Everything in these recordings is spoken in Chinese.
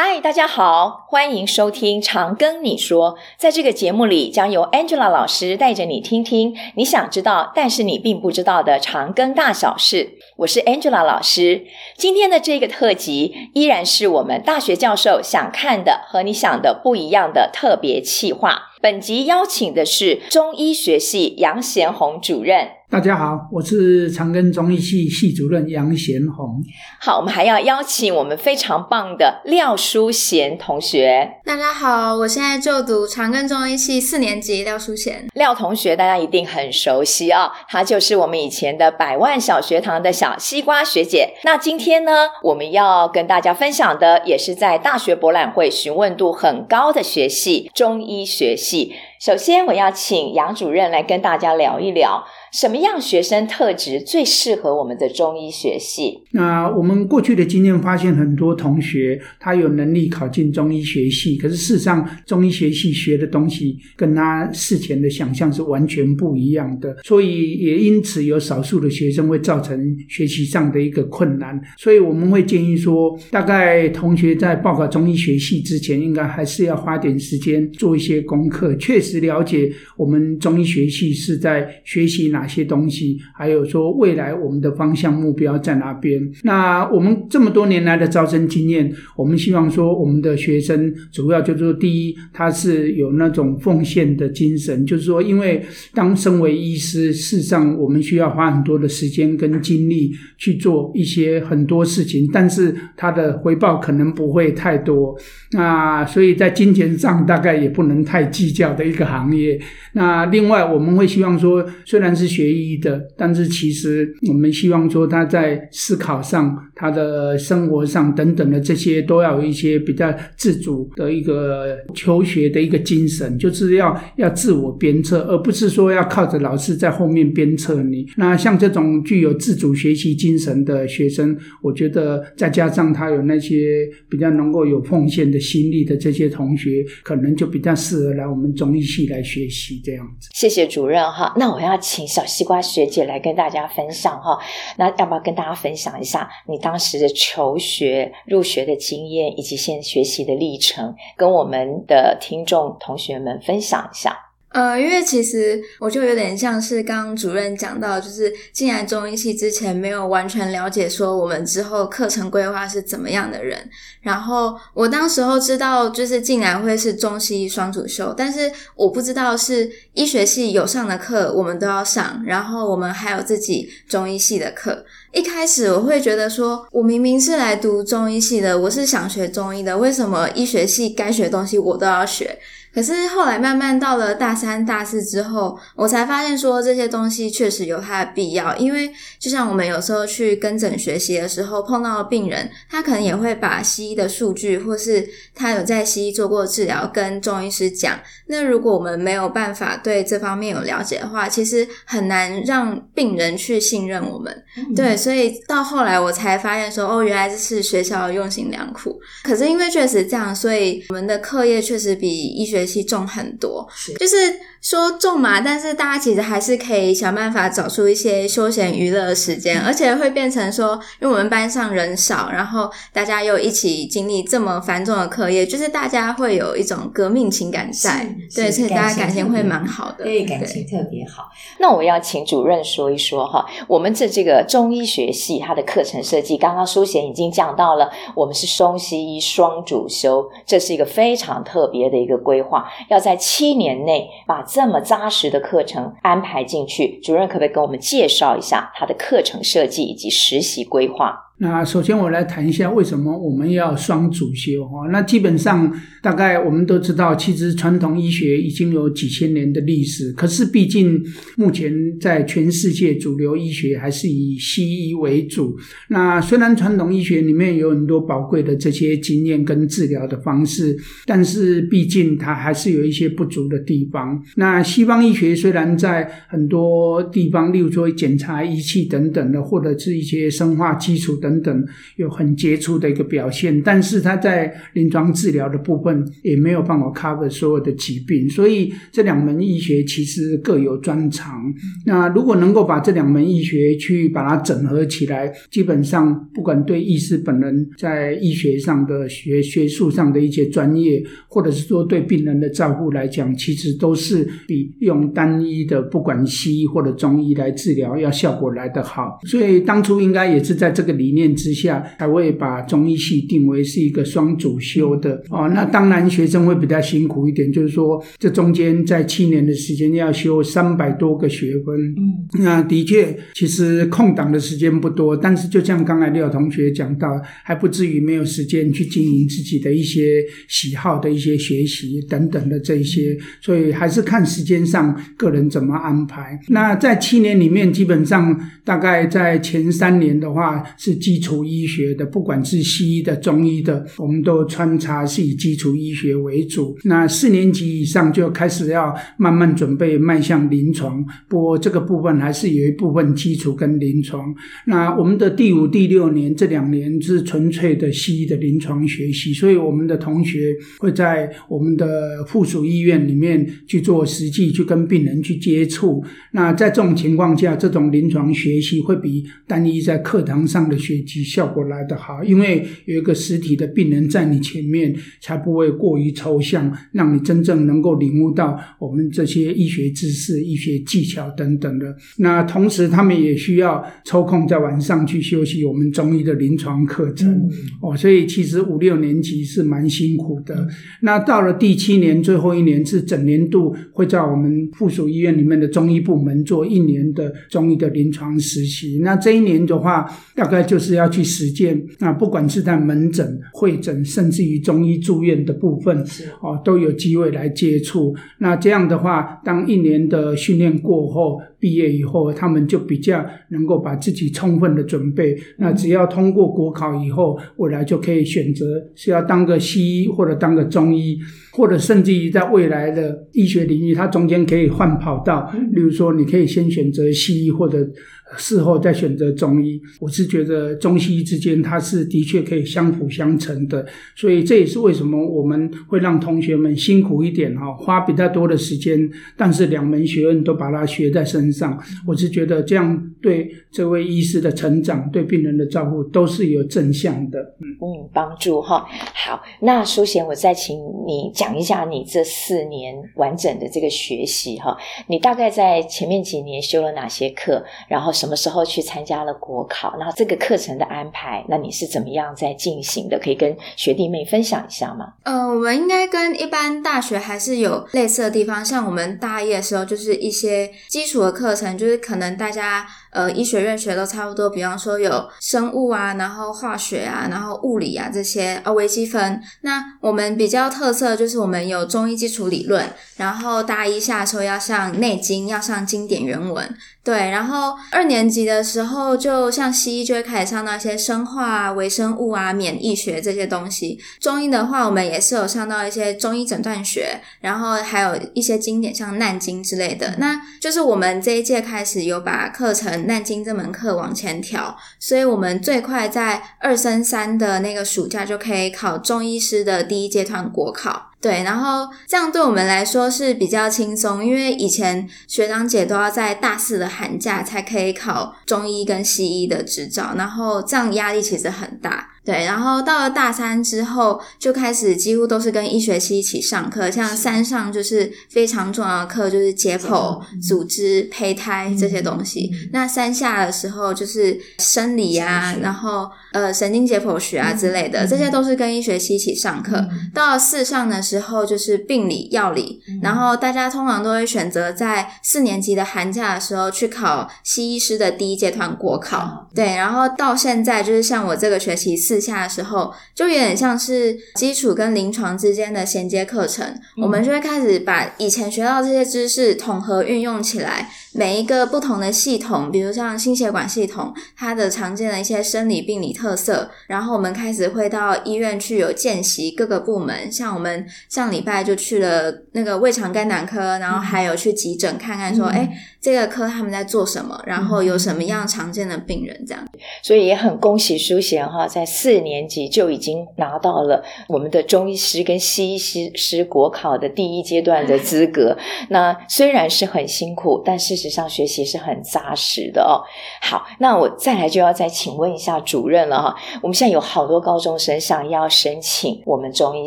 嗨，大家好，欢迎收听《长庚你说》。在这个节目里，将由 Angela 老师带着你听听你想知道，但是你并不知道的长庚大小事。我是 Angela 老师。今天的这个特辑，依然是我们大学教授想看的和你想的不一样的特别企划。本集邀请的是中医学系杨贤红主任。大家好，我是长庚中医系系主任杨贤鸿。好，我们还要邀请我们非常棒的廖淑贤同学。大家好，我现在就读长庚中医系四年级，廖淑贤。廖同学，大家一定很熟悉啊、哦，她就是我们以前的百万小学堂的小西瓜学姐。那今天呢，我们要跟大家分享的，也是在大学博览会询问度很高的学系——中医学系。首先，我要请杨主任来跟大家聊一聊。什么样学生特质最适合我们的中医学系？那我们过去的经验发现，很多同学他有能力考进中医学系，可是事实上，中医学系学的东西跟他事前的想象是完全不一样的，所以也因此有少数的学生会造成学习上的一个困难。所以我们会建议说，大概同学在报考中医学系之前，应该还是要花点时间做一些功课，确实了解我们中医学系是在学习哪。哪些东西，还有说未来我们的方向目标在哪边？那我们这么多年来的招生经验，我们希望说我们的学生主要就是说，第一，他是有那种奉献的精神，就是说，因为当身为医师，事实上我们需要花很多的时间跟精力去做一些很多事情，但是他的回报可能不会太多。那所以在金钱上大概也不能太计较的一个行业。那另外我们会希望说，虽然是学医的，但是其实我们希望说他在思考上、他的生活上等等的这些，都要有一些比较自主的一个求学的一个精神，就是要要自我鞭策，而不是说要靠着老师在后面鞭策你。那像这种具有自主学习精神的学生，我觉得再加上他有那些比较能够有奉献的心力的这些同学，可能就比较适合来我们中医系来学习这样子。谢谢主任哈，那我要请。小西瓜学姐来跟大家分享哈，那要不要跟大家分享一下你当时的求学入学的经验，以及现学习的历程，跟我们的听众同学们分享一下？呃，因为其实我就有点像是刚刚主任讲到，就是进来中医系之前没有完全了解说我们之后课程规划是怎么样的人。然后我当时候知道就是进来会是中西医双主修，但是我不知道是医学系有上的课我们都要上，然后我们还有自己中医系的课。一开始我会觉得说，我明明是来读中医系的，我是想学中医的，为什么医学系该学的东西我都要学？可是后来慢慢到了大三、大四之后，我才发现说这些东西确实有它的必要。因为就像我们有时候去跟诊学习的时候，碰到的病人，他可能也会把西医的数据，或是他有在西医做过治疗，跟中医师讲。那如果我们没有办法对这方面有了解的话，其实很难让病人去信任我们。嗯、对，所以到后来我才发现说，哦，原来这是学校用心良苦。可是因为确实这样，所以我们的课业确实比医学学习重很多，是就是说重嘛，但是大家其实还是可以想办法找出一些休闲娱乐的时间，而且会变成说，因为我们班上人少，然后大家又一起经历这么繁重的课业，就是大家会有一种革命情感在，对，所以大家感情会蛮好的，对，感情特别好。那我要请主任说一说哈，我们这这个中医学系它的课程设计，刚刚淑贤已经讲到了，我们是中西医双主修，这是一个非常特别的一个规划。话要在七年内把这么扎实的课程安排进去，主任可不可以跟我们介绍一下他的课程设计以及实习规划？那首先我来谈一下为什么我们要双主修哈。那基本上大概我们都知道，其实传统医学已经有几千年的历史。可是毕竟目前在全世界主流医学还是以西医为主。那虽然传统医学里面有很多宝贵的这些经验跟治疗的方式，但是毕竟它还是有一些不足的地方。那西方医学虽然在很多地方，例如说检查仪器等等的，或者是一些生化基础的。等等，有很杰出的一个表现。但是他在临床治疗的部分也没有办法 cover 所有的疾病，所以这两门医学其实各有专长。那如果能够把这两门医学去把它整合起来，基本上不管对医师本人在医学上的学学术上的一些专业，或者是说对病人的照顾来讲，其实都是比用单一的不管西医或者中医来治疗要效果来得好。所以当初应该也是在这个理之下，才会把中医系定为是一个双主修的哦。那当然学生会比较辛苦一点，就是说这中间在七年的时间要修三百多个学分。嗯，那的确，其实空档的时间不多，但是就像刚才廖同学讲到，还不至于没有时间去经营自己的一些喜好的一些学习等等的这些，所以还是看时间上个人怎么安排。那在七年里面，基本上大概在前三年的话是基础医学的，不管是西医的、中医的，我们都穿插是以基础医学为主。那四年级以上就开始要慢慢准备迈向临床，不过这个部分还是有一部分基础跟临床。那我们的第五、第六年这两年是纯粹的西医的临床学习，所以我们的同学会在我们的附属医院里面去做实际，去跟病人去接触。那在这种情况下，这种临床学习会比单一在课堂上的学习效果来得好，因为有一个实体的病人在你前面，才不会过于抽象，让你真正能够领悟到我们这些医学知识、医学技巧等等的。那同时，他们也需要抽空在晚上去休息我们中医的临床课程。嗯、哦，所以其实五六年级是蛮辛苦的。嗯、那到了第七年最后一年，是整年度会在我们附属医院里面的中医部门做一年的中医的临床实习。那这一年的话，大概就是要去实践。那不管是在门诊、会诊，甚至于中医住院的部分，是哦，都有机会来接触。那这样的话，当一年的训练过后，毕业以后，他们就比较能够把自己充分的准备。那只要通过国考以后，未来就可以选择是要当个西医，或者当个中医，或者甚至于在未来的医学领域，它中间可以换跑道。例如说，你可以先选择西医，或者。事后再选择中医，我是觉得中西医之间它是的确可以相辅相成的，所以这也是为什么我们会让同学们辛苦一点哈，花比较多的时间，但是两门学问都把它学在身上。我是觉得这样对这位医师的成长、对病人的照顾都是有正向的，嗯嗯，帮助哈。好，那淑贤，我再请你讲一下你这四年完整的这个学习哈，你大概在前面几年修了哪些课，然后。什么时候去参加了国考？然后这个课程的安排，那你是怎么样在进行的？可以跟学弟妹分享一下吗？呃，我们应该跟一般大学还是有类似的地方。像我们大一的时候，就是一些基础的课程，就是可能大家。呃，医学院学都差不多，比方说有生物啊，然后化学啊，然后物理啊这些，呃，微积分。那我们比较特色就是我们有中医基础理论，然后大一下的时候要上《内经》，要上经典原文。对，然后二年级的时候，就像西医就会开始上到一些生化啊、微生物啊、免疫学这些东西。中医的话，我们也是有上到一些中医诊断学，然后还有一些经典像《难经》之类的。那就是我们这一届开始有把课程。《难经》这门课往前调，所以我们最快在二升三的那个暑假就可以考中医师的第一阶段国考。对，然后这样对我们来说是比较轻松，因为以前学长姐都要在大四的寒假才可以考中医跟西医的执照，然后这样压力其实很大。对，然后到了大三之后，就开始几乎都是跟医学期一起上课，像三上就是非常重要的课，就是解剖、组织、胚胎这些东西。那三下的时候就是生理啊，然后呃神经解剖学啊之类的，这些都是跟医学系一起上课。到了四上的时候就是病理、药理，然后大家通常都会选择在四年级的寒假的时候去考西医师的第一阶段国考。对，然后到现在就是像我这个学期四。下的时候，就有点像是基础跟临床之间的衔接课程，嗯、我们就会开始把以前学到这些知识统合运用起来。每一个不同的系统，比如像心血管系统，它的常见的一些生理病理特色，然后我们开始会到医院去有见习各个部门，像我们上礼拜就去了那个胃肠肝胆科，然后还有去急诊看看说，哎、嗯，这个科他们在做什么，然后有什么样常见的病人这样。所以也很恭喜淑贤哈，在四年级就已经拿到了我们的中医师跟西医师师国考的第一阶段的资格。那虽然是很辛苦，但事实上学习是很扎实的哦。好，那我再来就要再请问一下主任了哈。我们现在有好多高中生想要申请我们中医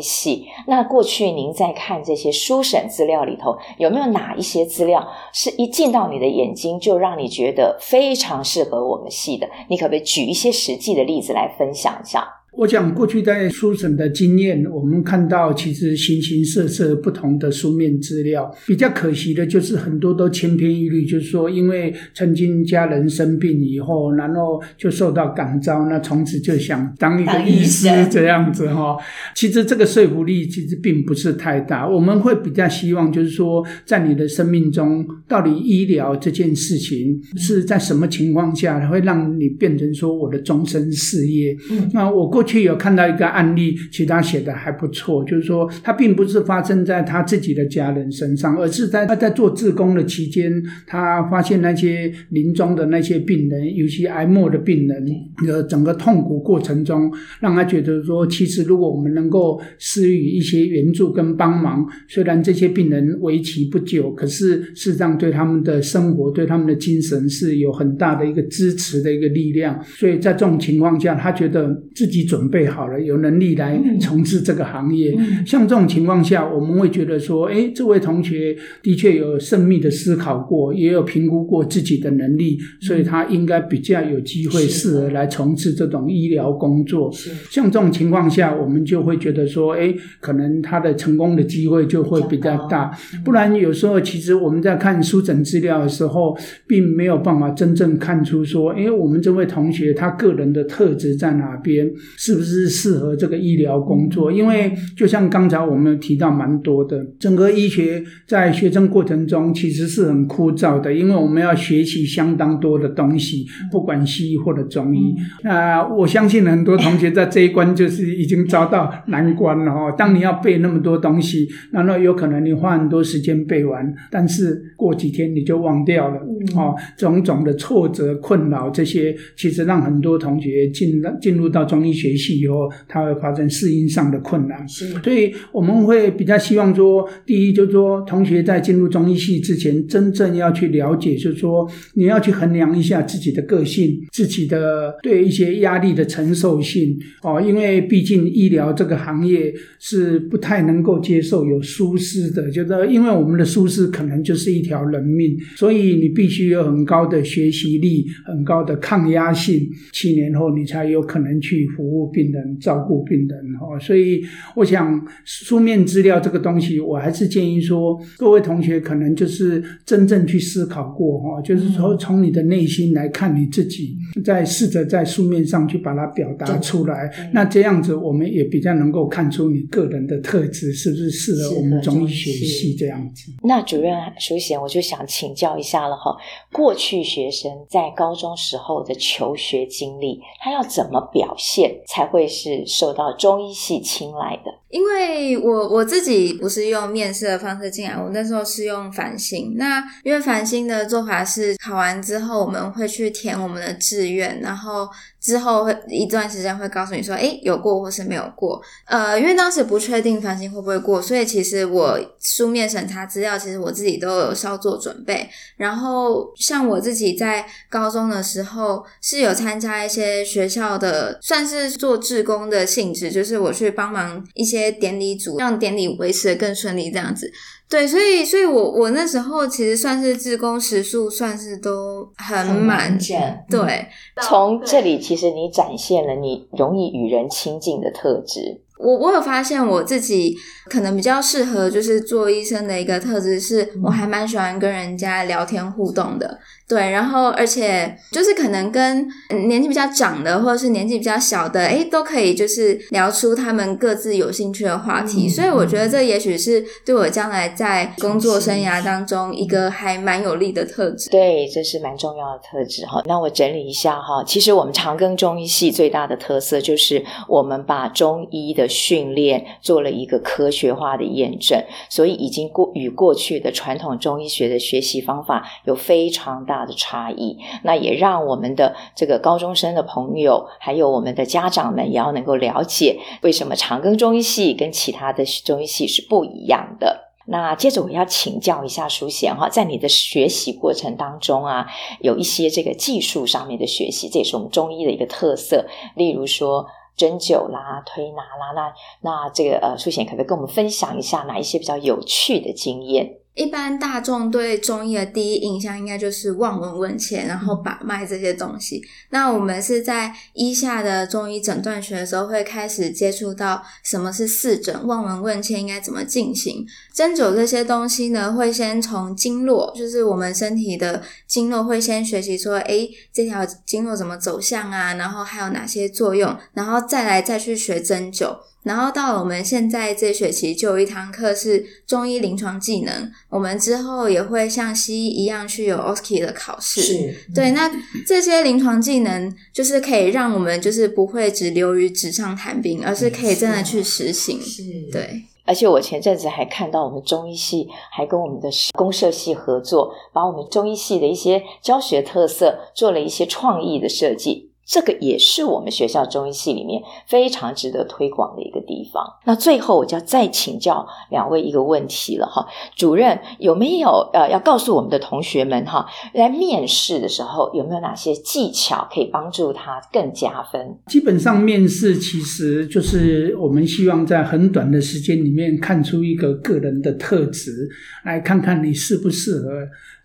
系，那过去您在看这些书审资料里头，有没有哪一些资料是一进到你的眼睛就让你觉得非常适合我们系的？你可不可以举一些实际的例子来分享一下？我讲过去在书审的经验，我们看到其实形形色色不同的书面资料。比较可惜的就是很多都千篇一律，就是说因为曾经家人生病以后，然后就受到感召，那从此就想当一个医师这样子哈。其实这个说服力其实并不是太大。我们会比较希望就是说，在你的生命中，到底医疗这件事情是在什么情况下会让你变成说我的终身事业？嗯，那我过。过去有看到一个案例，其实他写的还不错，就是说他并不是发生在他自己的家人身上，而是在他在做志工的期间，他发现那些临终的那些病人，尤其癌末的病人的整个痛苦过程中，让他觉得说，其实如果我们能够施予一些援助跟帮忙，虽然这些病人为期不久，可是事实上对他们的生活、对他们的精神是有很大的一个支持的一个力量。所以在这种情况下，他觉得自己。准备好了，有能力来从事这个行业。嗯、像这种情况下，我们会觉得说，哎，这位同学的确有慎密的思考过，也有评估过自己的能力，所以他应该比较有机会适合来从事这种医疗工作。像这种情况下，我们就会觉得说，哎，可能他的成功的机会就会比较大。不然有时候其实我们在看书诊资料的时候，并没有办法真正看出说，哎，我们这位同学他个人的特质在哪边。是不是适合这个医疗工作？因为就像刚才我们提到蛮多的，整个医学在学生过程中其实是很枯燥的，因为我们要学习相当多的东西，不管西医或者中医。那我相信很多同学在这一关就是已经遭到难关了哦。当你要背那么多东西，然后有可能你花很多时间背完，但是过几天你就忘掉了哦。种种的挫折、困扰这些，其实让很多同学进进入到中医学。学习以后，他会发生适应上的困难，所以我们会比较希望说，第一就是说，同学在进入中医系之前，真正要去了解，就是说，你要去衡量一下自己的个性，自己的对一些压力的承受性哦，因为毕竟医疗这个行业是不太能够接受有疏失的，就是因为我们的疏失可能就是一条人命，所以你必须有很高的学习力，很高的抗压性，七年后你才有可能去服务。病人照顾病人哈，所以我想书面资料这个东西，我还是建议说，各位同学可能就是真正去思考过哈，就是说从你的内心来看你自己，再试着在书面上去把它表达出来。那这样子，我们也比较能够看出你个人的特质是不是适合我们中医学系这样子。那主任淑贤，我就想请教一下了哈，过去学生在高中时候的求学经历，他要怎么表现？才会是受到中医系青睐的。因为我我自己不是用面试的方式进来，我那时候是用繁星。那因为繁星的做法是考完之后，我们会去填我们的志愿，然后之后会一段时间会告诉你说，诶，有过或是没有过。呃，因为当时不确定繁星会不会过，所以其实我书面审查资料，其实我自己都有稍做准备。然后像我自己在高中的时候是有参加一些学校的，算是做志工的性质，就是我去帮忙一些。典礼组让典礼维持得更顺利，这样子，对，所以，所以我我那时候其实算是自工时数算是都很满，对。从这里其实你展现了你容易与人亲近的特质。我我有发现我自己可能比较适合就是做医生的一个特质，是我还蛮喜欢跟人家聊天互动的。对，然后而且就是可能跟年纪比较长的，或者是年纪比较小的，诶，都可以就是聊出他们各自有兴趣的话题。嗯、所以我觉得这也许是对我将来在工作生涯当中一个还蛮有利的特质。对，这是蛮重要的特质哈。那我整理一下哈，其实我们长庚中医系最大的特色就是我们把中医的的训练做了一个科学化的验证，所以已经过与过去的传统中医学的学习方法有非常大的差异，那也让我们的这个高中生的朋友，还有我们的家长们，也要能够了解为什么长庚中医系跟其他的中医系是不一样的。那接着我要请教一下淑贤哈，在你的学习过程当中啊，有一些这个技术上面的学习，这也是我们中医的一个特色，例如说针灸啦、推拿啦，那那这个呃，淑贤可不可以跟我们分享一下哪一些比较有趣的经验？一般大众对中医的第一印象应该就是望闻问切，然后把脉这些东西。那我们是在医下的中医诊断学的时候，会开始接触到什么是四诊，望闻问切应该怎么进行。针灸这些东西呢，会先从经络，就是我们身体的经络，会先学习说，诶，这条经络怎么走向啊？然后还有哪些作用？然后再来再去学针灸。然后到了我们现在这学期就有一堂课是中医临床技能，我们之后也会像西医一样去有 oski 的考试。是，对，那这些临床技能就是可以让我们就是不会只流于纸上谈兵，而是可以真的去实行。是，对。而且我前阵子还看到我们中医系还跟我们的公社系合作，把我们中医系的一些教学特色做了一些创意的设计。这个也是我们学校中医系里面非常值得推广的一个地方。那最后我就要再请教两位一个问题了哈，主任有没有呃要告诉我们的同学们哈，来面试的时候有没有哪些技巧可以帮助他更加分？基本上面试其实就是我们希望在很短的时间里面看出一个个人的特质，来看看你适不适合。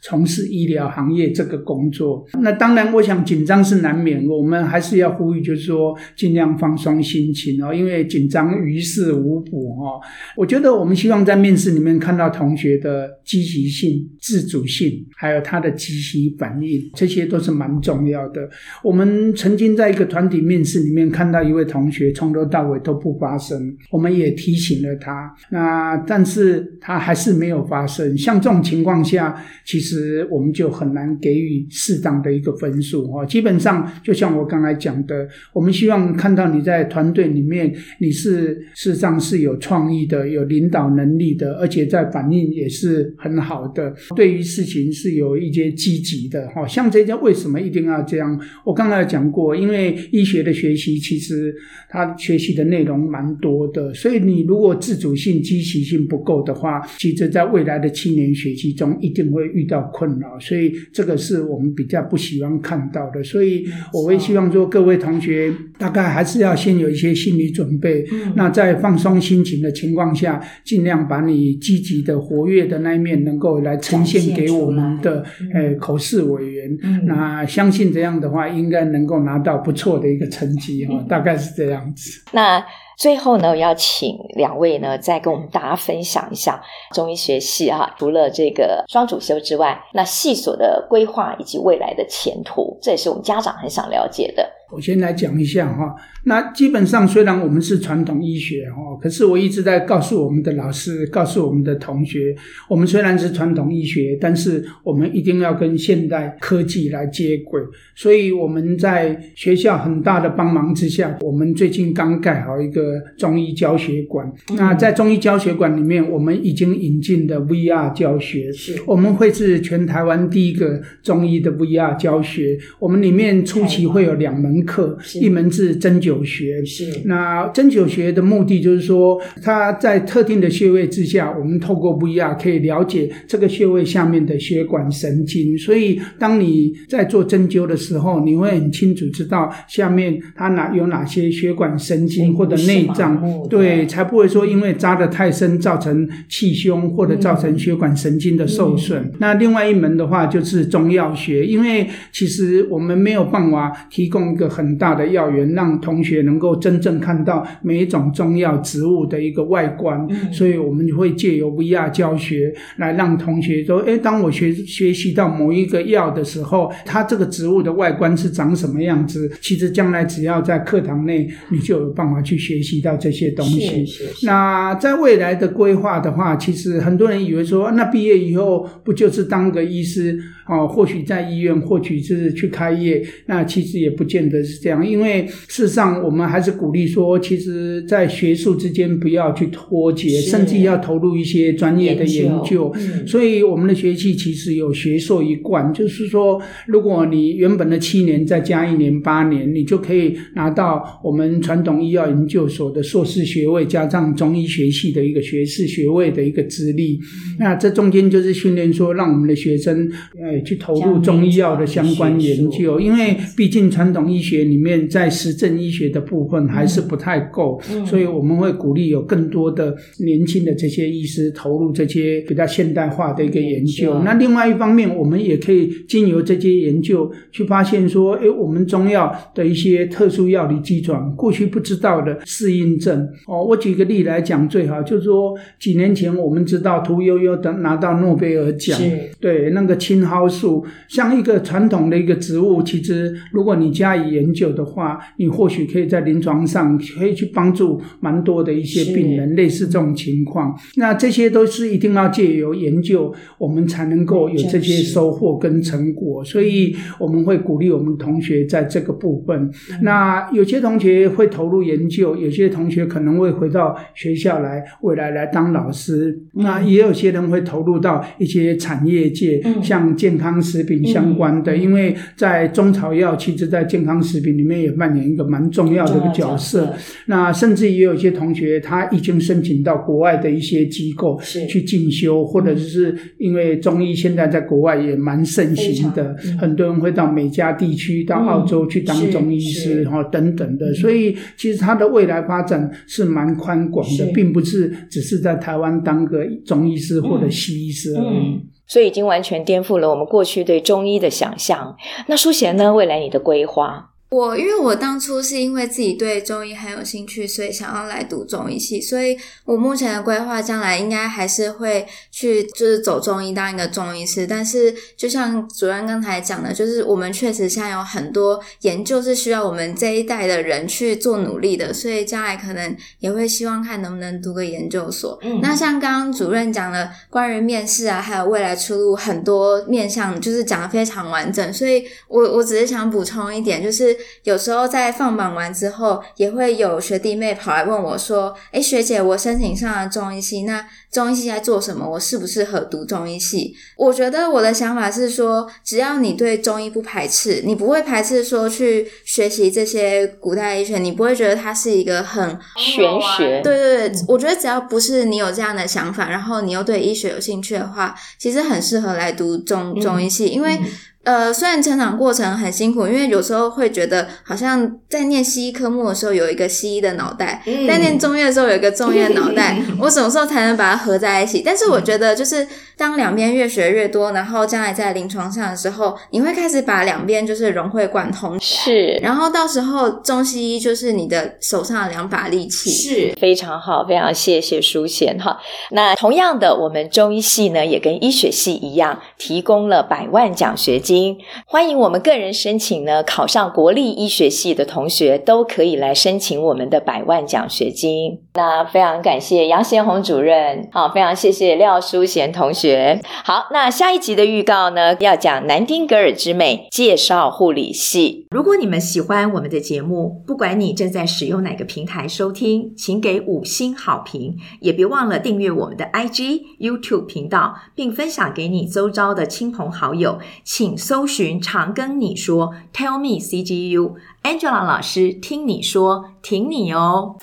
从事医疗行业这个工作，那当然，我想紧张是难免。我们还是要呼吁，就是说尽量放松心情哦，因为紧张于事无补哦。我觉得我们希望在面试里面看到同学的积极性、自主性，还有他的即时反应，这些都是蛮重要的。我们曾经在一个团体面试里面看到一位同学从头到尾都不发声，我们也提醒了他，那但是他还是没有发声。像这种情况下，其实。实我们就很难给予适当的一个分数哦。基本上，就像我刚才讲的，我们希望看到你在团队里面，你是事实上是有创意的、有领导能力的，而且在反应也是很好的，对于事情是有一些积极的哈。像这家为什么一定要这样？我刚才讲过，因为医学的学习其实他学习的内容蛮多的，所以你如果自主性、积极性不够的话，其实在未来的七年学习中一定会遇到。困扰，所以这个是我们比较不喜欢看到的。所以我会希望说，各位同学大概还是要先有一些心理准备。嗯、那在放松心情的情况下，尽量把你积极的、活跃的那一面能够来呈现给我们的诶口试委员。嗯、那相信这样的话，应该能够拿到不错的一个成绩哈，大概是这样子。那。最后呢，我要请两位呢，再跟我们大家分享一下中医学系啊，除了这个双主修之外，那系所的规划以及未来的前途，这也是我们家长很想了解的。我先来讲一下哈，那基本上虽然我们是传统医学哈，可是我一直在告诉我们的老师，告诉我们的同学，我们虽然是传统医学，但是我们一定要跟现代科技来接轨。所以我们在学校很大的帮忙之下，我们最近刚盖好一个中医教学馆。那在中医教学馆里面，我们已经引进的 VR 教学，是我们会是全台湾第一个中医的 VR 教学。我们里面初期会有两门。课一门是针灸学，是。那针灸学的目的就是说，它在特定的穴位之下，我们透过不一样可以了解这个穴位下面的血管神经。所以，当你在做针灸的时候，你会很清楚知道下面它哪有哪些血管神经或者内脏，对，才不会说因为扎的太深造成气胸或者造成血管神经的受损。嗯、那另外一门的话就是中药学，因为其实我们没有办法提供一个。很大的药园，让同学能够真正看到每一种中药植物的一个外观。嗯、所以我们会借由 VR 教学来让同学说：诶，当我学学习到某一个药的时候，它这个植物的外观是长什么样子？其实将来只要在课堂内，你就有办法去学习到这些东西。那在未来的规划的话，其实很多人以为说，那毕业以后不就是当个医师？哦，或许在医院，或许是去开业，那其实也不见得是这样。因为事实上，我们还是鼓励说，其实，在学术之间不要去脱节，甚至要投入一些专业的研究。研究嗯、所以，我们的学系其实有学硕一贯，就是说，如果你原本的七年再加一年八年，你就可以拿到我们传统医药研究所的硕士学位，加上中医学系的一个学士学位的一个资历。嗯、那这中间就是训练说，让我们的学生，呃。去投入中医药的相关研究，因为毕竟传统医学里面在实证医学的部分还是不太够，嗯、所以我们会鼓励有更多的年轻的这些医师投入这些比较现代化的一个研究。嗯、那另外一方面，我们也可以经由这些研究去发现说，诶，我们中药的一些特殊药理机转，过去不知道的适应症。哦，我举个例来讲，最好就是说，几年前我们知道屠呦呦等拿到诺贝尔奖，对那个青蒿。树像一个传统的一个植物，其实如果你加以研究的话，你或许可以在临床上可以去帮助蛮多的一些病人，类似这种情况。那这些都是一定要借由研究，我们才能够有这些收获跟成果。所以我们会鼓励我们同学在这个部分。那有些同学会投入研究，有些同学可能会回到学校来，未来来当老师。那也有些人会投入到一些产业界，像健康。健康食品相关的，因为在中草药，其实在健康食品里面也扮演一个蛮重要的一个角色。那甚至也有一些同学，他已经申请到国外的一些机构去进修，或者是因为中医现在在国外也蛮盛行的，很多人会到美加地区、到澳洲去当中医师哈等等的。所以其实他的未来发展是蛮宽广的，并不是只是在台湾当个中医师或者西医师而已。所以已经完全颠覆了我们过去对中医的想象。那淑贤呢？未来你的规划？我因为我当初是因为自己对中医很有兴趣，所以想要来读中医系。所以我目前的规划，将来应该还是会去就是走中医当一个中医师。但是就像主任刚才讲的，就是我们确实现在有很多研究是需要我们这一代的人去做努力的，所以将来可能也会希望看能不能读个研究所。嗯，那像刚刚主任讲的关于面试啊，还有未来出路很多面向，就是讲的非常完整。所以我我只是想补充一点，就是。有时候在放榜完之后，也会有学弟妹跑来问我说：“诶，学姐，我申请上了中医系，那中医系在做什么？我适不适合读中医系？”我觉得我的想法是说，只要你对中医不排斥，你不会排斥说去学习这些古代医学，你不会觉得它是一个很玄学。对对对，我觉得只要不是你有这样的想法，然后你又对医学有兴趣的话，其实很适合来读中中医系，因为。呃，虽然成长过程很辛苦，因为有时候会觉得好像在念西医科目的时候有一个西医的脑袋，嗯、在念中医的时候有一个中医的脑袋，我什么时候才能把它合在一起？但是我觉得，就是当两边越学越多，然后将来在临床上的时候，你会开始把两边就是融会贯通，是，然后到时候中西医就是你的手上的两把利器，是非常好，非常谢谢淑贤哈。那同样的，我们中医系呢也跟医学系一样，提供了百万奖学金。欢迎我们个人申请呢，考上国立医学系的同学都可以来申请我们的百万奖学金。那非常感谢杨贤红主任，好，非常谢谢廖淑贤同学。好，那下一集的预告呢，要讲南丁格尔之美，介绍护理系。如果你们喜欢我们的节目，不管你正在使用哪个平台收听，请给五星好评，也别忘了订阅我们的 IG、YouTube 频道，并分享给你周遭的亲朋好友。请搜寻“常跟你说 ”，Tell me CGU，Angela 老师听你说，挺你哦。